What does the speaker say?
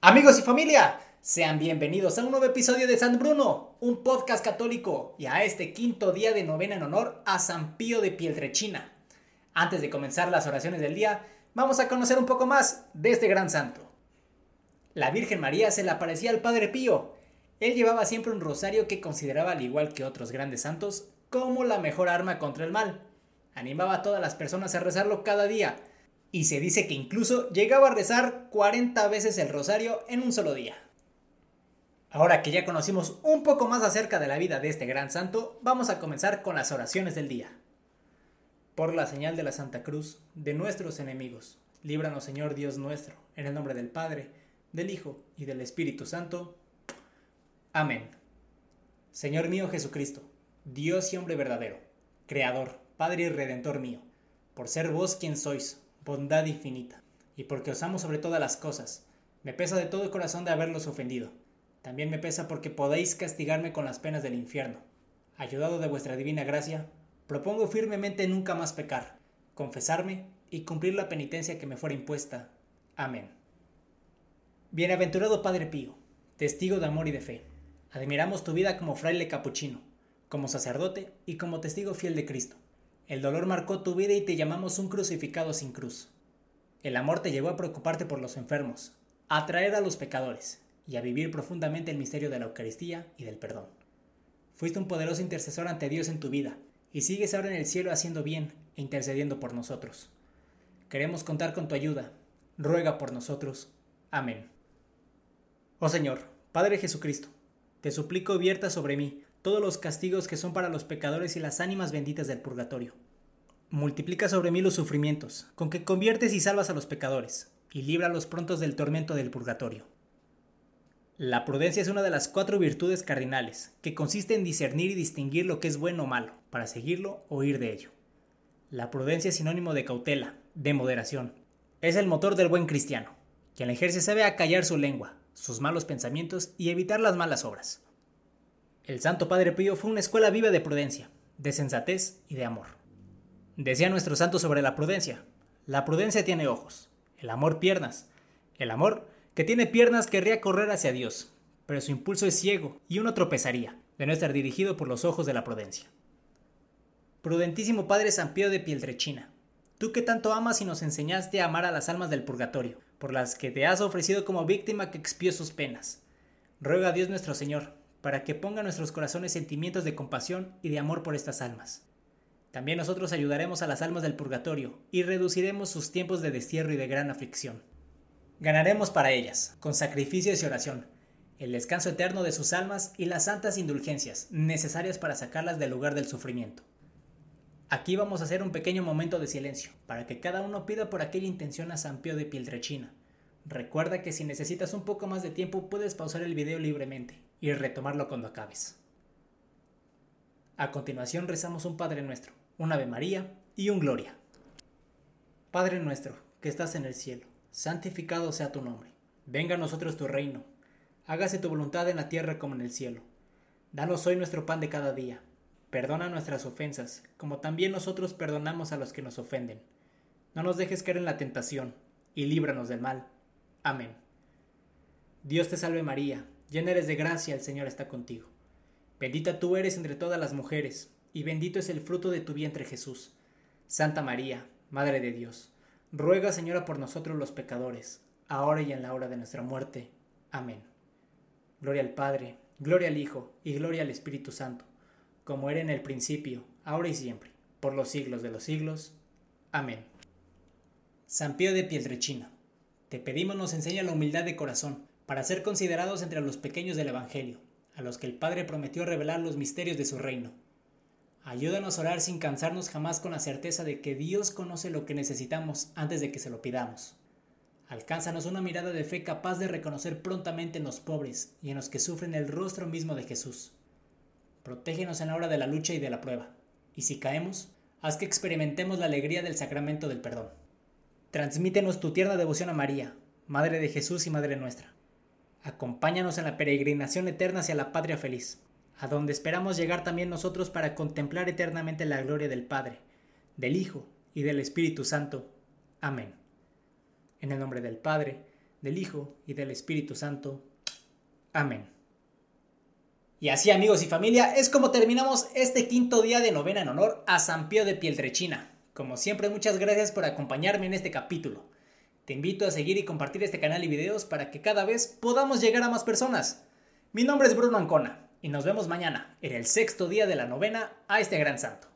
Amigos y familia, sean bienvenidos a un nuevo episodio de San Bruno, un podcast católico, y a este quinto día de novena en honor a San Pío de Pietrechina. Antes de comenzar las oraciones del día, vamos a conocer un poco más de este gran santo. La Virgen María se le aparecía al Padre Pío. Él llevaba siempre un rosario que consideraba, al igual que otros grandes santos, como la mejor arma contra el mal. Animaba a todas las personas a rezarlo cada día, y se dice que incluso llegaba a rezar 40 veces el rosario en un solo día. Ahora que ya conocimos un poco más acerca de la vida de este gran santo, vamos a comenzar con las oraciones del día. Por la señal de la Santa Cruz, de nuestros enemigos, líbranos Señor Dios nuestro, en el nombre del Padre, del Hijo y del Espíritu Santo. Amén. Señor mío Jesucristo, Dios y hombre verdadero, Creador, Padre y Redentor mío, por ser vos quien sois, bondad infinita, y porque os amo sobre todas las cosas. Me pesa de todo corazón de haberlos ofendido. También me pesa porque podéis castigarme con las penas del infierno. Ayudado de vuestra divina gracia, propongo firmemente nunca más pecar, confesarme y cumplir la penitencia que me fuera impuesta. Amén. Bienaventurado Padre Pío, testigo de amor y de fe, admiramos tu vida como fraile capuchino, como sacerdote y como testigo fiel de Cristo. El dolor marcó tu vida y te llamamos un crucificado sin cruz. El amor te llevó a preocuparte por los enfermos, a atraer a los pecadores y a vivir profundamente el misterio de la Eucaristía y del perdón. Fuiste un poderoso intercesor ante Dios en tu vida y sigues ahora en el cielo haciendo bien e intercediendo por nosotros. Queremos contar con tu ayuda. Ruega por nosotros. Amén. Oh Señor, Padre Jesucristo, te suplico vierta sobre mí todos los castigos que son para los pecadores y las ánimas benditas del purgatorio. Multiplica sobre mí los sufrimientos, con que conviertes y salvas a los pecadores, y líbralos prontos del tormento del purgatorio. La prudencia es una de las cuatro virtudes cardinales, que consiste en discernir y distinguir lo que es bueno o malo, para seguirlo o ir de ello. La prudencia es sinónimo de cautela, de moderación. Es el motor del buen cristiano. Quien ejerce sabe acallar su lengua, sus malos pensamientos y evitar las malas obras. El Santo Padre Pío fue una escuela viva de prudencia, de sensatez y de amor. Decía nuestro santo sobre la prudencia, la prudencia tiene ojos, el amor piernas. El amor, que tiene piernas, querría correr hacia Dios, pero su impulso es ciego y uno tropezaría, de no estar dirigido por los ojos de la prudencia. Prudentísimo Padre San Pío de Pieltrechina, tú que tanto amas y nos enseñaste a amar a las almas del purgatorio, por las que te has ofrecido como víctima que expió sus penas. Ruega a Dios nuestro Señor, para que ponga nuestros corazones sentimientos de compasión y de amor por estas almas. También nosotros ayudaremos a las almas del purgatorio y reduciremos sus tiempos de destierro y de gran aflicción. Ganaremos para ellas, con sacrificios y oración, el descanso eterno de sus almas y las santas indulgencias necesarias para sacarlas del lugar del sufrimiento. Aquí vamos a hacer un pequeño momento de silencio, para que cada uno pida por aquella intención a San Pío de Pieltrechina. Recuerda que si necesitas un poco más de tiempo puedes pausar el video libremente y retomarlo cuando acabes. A continuación rezamos un Padre nuestro, un Ave María y un Gloria. Padre nuestro, que estás en el cielo, santificado sea tu nombre. Venga a nosotros tu reino. Hágase tu voluntad en la tierra como en el cielo. Danos hoy nuestro pan de cada día. Perdona nuestras ofensas, como también nosotros perdonamos a los que nos ofenden. No nos dejes caer en la tentación, y líbranos del mal. Amén. Dios te salve María llena eres de gracia, el Señor está contigo. Bendita tú eres entre todas las mujeres, y bendito es el fruto de tu vientre Jesús. Santa María, Madre de Dios, ruega Señora por nosotros los pecadores, ahora y en la hora de nuestra muerte. Amén. Gloria al Padre, gloria al Hijo, y gloria al Espíritu Santo, como era en el principio, ahora y siempre, por los siglos de los siglos. Amén. San Pío de Piedrechina, te pedimos nos enseña la humildad de corazón para ser considerados entre los pequeños del Evangelio, a los que el Padre prometió revelar los misterios de su reino. Ayúdanos a orar sin cansarnos jamás con la certeza de que Dios conoce lo que necesitamos antes de que se lo pidamos. Alcánzanos una mirada de fe capaz de reconocer prontamente en los pobres y en los que sufren el rostro mismo de Jesús. Protégenos en la hora de la lucha y de la prueba, y si caemos, haz que experimentemos la alegría del sacramento del perdón. Transmítenos tu tierna devoción a María, Madre de Jesús y Madre nuestra Acompáñanos en la peregrinación eterna hacia la patria feliz, a donde esperamos llegar también nosotros para contemplar eternamente la gloria del Padre, del Hijo y del Espíritu Santo. Amén. En el nombre del Padre, del Hijo y del Espíritu Santo. Amén. Y así amigos y familia, es como terminamos este quinto día de novena en honor a San Pío de Pieltrechina. Como siempre, muchas gracias por acompañarme en este capítulo. Te invito a seguir y compartir este canal y videos para que cada vez podamos llegar a más personas. Mi nombre es Bruno Ancona y nos vemos mañana en el sexto día de la novena a este gran santo.